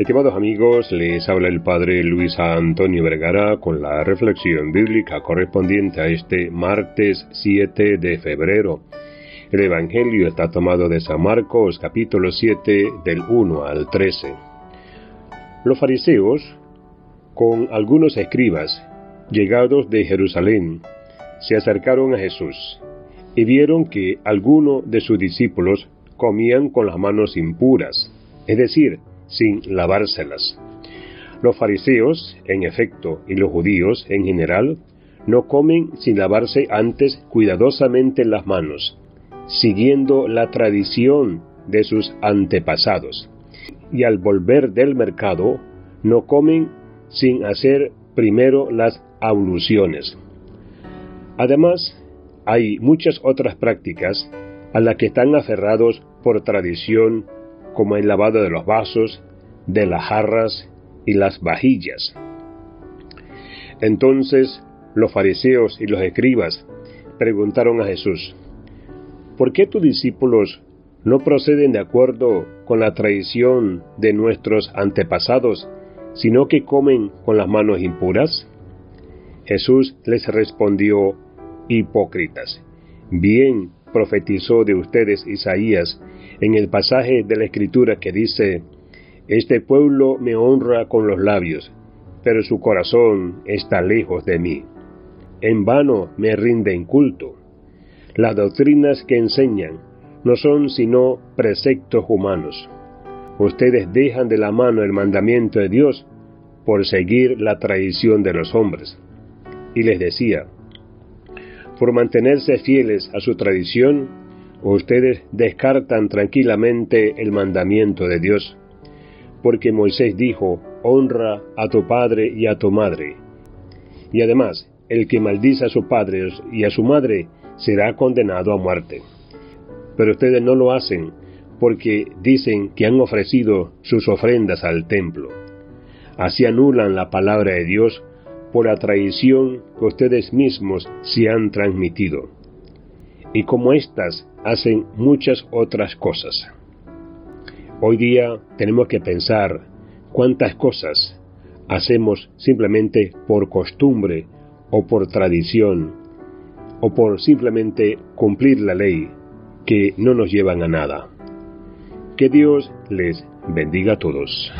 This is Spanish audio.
Estimados amigos, les habla el Padre Luis Antonio Vergara con la reflexión bíblica correspondiente a este martes 7 de febrero. El Evangelio está tomado de San Marcos capítulo 7 del 1 al 13. Los fariseos, con algunos escribas, llegados de Jerusalén, se acercaron a Jesús y vieron que algunos de sus discípulos comían con las manos impuras, es decir, sin lavárselas. Los fariseos, en efecto, y los judíos, en general, no comen sin lavarse antes cuidadosamente las manos, siguiendo la tradición de sus antepasados. Y al volver del mercado, no comen sin hacer primero las abluciones. Además, hay muchas otras prácticas a las que están aferrados por tradición como el lavado de los vasos, de las jarras y las vajillas. Entonces los fariseos y los escribas preguntaron a Jesús, ¿por qué tus discípulos no proceden de acuerdo con la tradición de nuestros antepasados, sino que comen con las manos impuras? Jesús les respondió, hipócritas, bien profetizó de ustedes Isaías en el pasaje de la Escritura que dice, Este pueblo me honra con los labios, pero su corazón está lejos de mí. En vano me rinden culto. Las doctrinas que enseñan no son sino preceptos humanos. Ustedes dejan de la mano el mandamiento de Dios por seguir la tradición de los hombres. Y les decía, por mantenerse fieles a su tradición, ustedes descartan tranquilamente el mandamiento de Dios, porque Moisés dijo, honra a tu padre y a tu madre. Y además, el que maldice a su padre y a su madre será condenado a muerte. Pero ustedes no lo hacen porque dicen que han ofrecido sus ofrendas al templo. Así anulan la palabra de Dios por la traición que ustedes mismos se han transmitido. Y como éstas hacen muchas otras cosas. Hoy día tenemos que pensar cuántas cosas hacemos simplemente por costumbre o por tradición o por simplemente cumplir la ley que no nos llevan a nada. Que Dios les bendiga a todos.